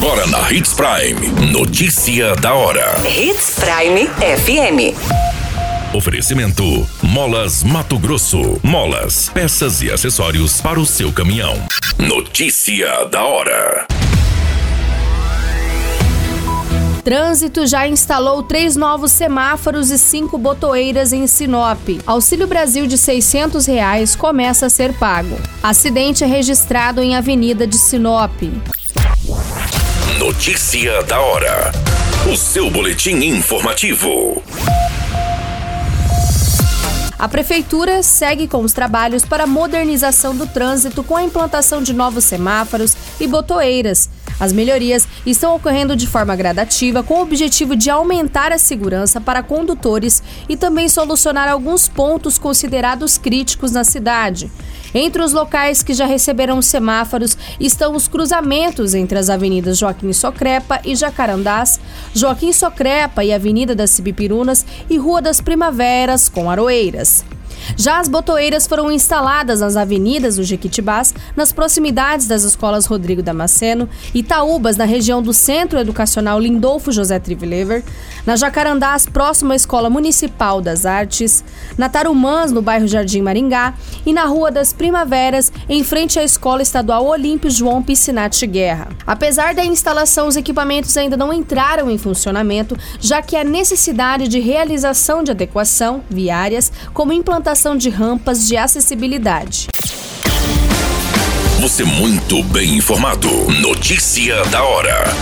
Agora na Hits Prime. Notícia da hora. Hits Prime FM. Oferecimento: Molas Mato Grosso. Molas, peças e acessórios para o seu caminhão. Notícia da hora. Trânsito já instalou três novos semáforos e cinco botoeiras em Sinop. Auxílio Brasil de 600 reais começa a ser pago. Acidente é registrado em Avenida de Sinop. Notícia da hora. O seu boletim informativo. A Prefeitura segue com os trabalhos para a modernização do trânsito com a implantação de novos semáforos e botoeiras. As melhorias estão ocorrendo de forma gradativa com o objetivo de aumentar a segurança para condutores e também solucionar alguns pontos considerados críticos na cidade. Entre os locais que já receberam semáforos estão os cruzamentos entre as avenidas Joaquim Socrepa e Jacarandás, Joaquim Socrepa e Avenida das Cibipirunas e Rua das Primaveras com Aroeiras. Já as botoeiras foram instaladas nas avenidas do Jequitibás, nas proximidades das escolas Rodrigo Damasceno, Itaúbas, na região do Centro Educacional Lindolfo José Trivilever, na Jacarandás, próximo à Escola Municipal das Artes, na Tarumãs, no bairro Jardim Maringá, e na Rua das Primaveras, em frente à Escola Estadual Olímpio João Piscinati Guerra. Apesar da instalação, os equipamentos ainda não entraram em funcionamento, já que há necessidade de realização de adequação viárias, como implantação de rampas de acessibilidade. Você muito bem informado. Notícia da hora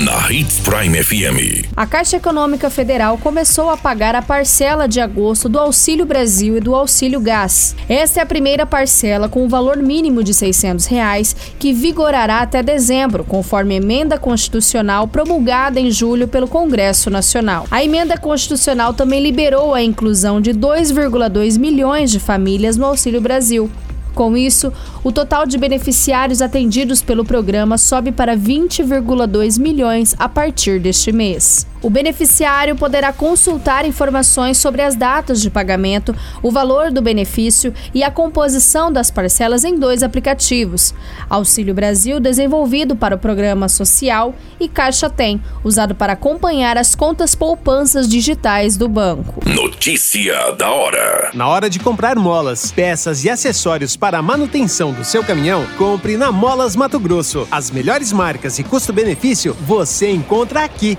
na Hits Prime FM. A Caixa Econômica Federal começou a pagar a parcela de agosto do Auxílio Brasil e do Auxílio Gás. Esta é a primeira parcela com o valor mínimo de 600 reais, que vigorará até dezembro, conforme emenda constitucional promulgada em julho pelo Congresso Nacional. A emenda constitucional também liberou a inclusão de 2,2 milhões de famílias no Auxílio Brasil. Com isso, o total de beneficiários atendidos pelo programa sobe para 20,2 milhões a partir deste mês. O beneficiário poderá consultar informações sobre as datas de pagamento, o valor do benefício e a composição das parcelas em dois aplicativos: Auxílio Brasil, desenvolvido para o programa social, e Caixa Tem, usado para acompanhar as contas poupanças digitais do banco. Notícia da hora: Na hora de comprar molas, peças e acessórios para a manutenção do seu caminhão, compre na Molas Mato Grosso. As melhores marcas e custo-benefício você encontra aqui.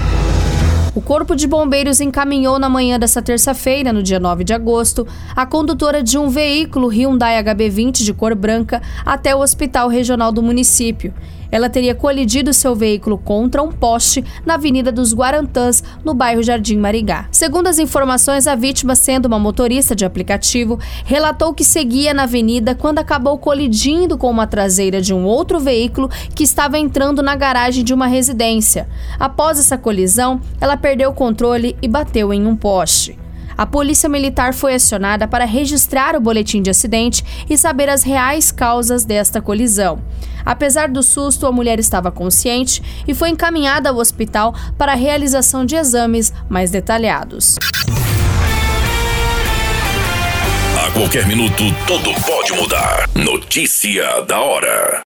O Corpo de Bombeiros encaminhou na manhã desta terça-feira, no dia 9 de agosto, a condutora de um veículo Hyundai HB20 de cor branca até o Hospital Regional do município. Ela teria colidido seu veículo contra um poste na Avenida dos Guarantãs, no bairro Jardim Maringá. Segundo as informações, a vítima, sendo uma motorista de aplicativo, relatou que seguia na avenida quando acabou colidindo com uma traseira de um outro veículo que estava entrando na garagem de uma residência. Após essa colisão, ela perdeu o controle e bateu em um poste. A polícia militar foi acionada para registrar o boletim de acidente e saber as reais causas desta colisão. Apesar do susto, a mulher estava consciente e foi encaminhada ao hospital para a realização de exames mais detalhados. A qualquer minuto, tudo pode mudar. Notícia da hora.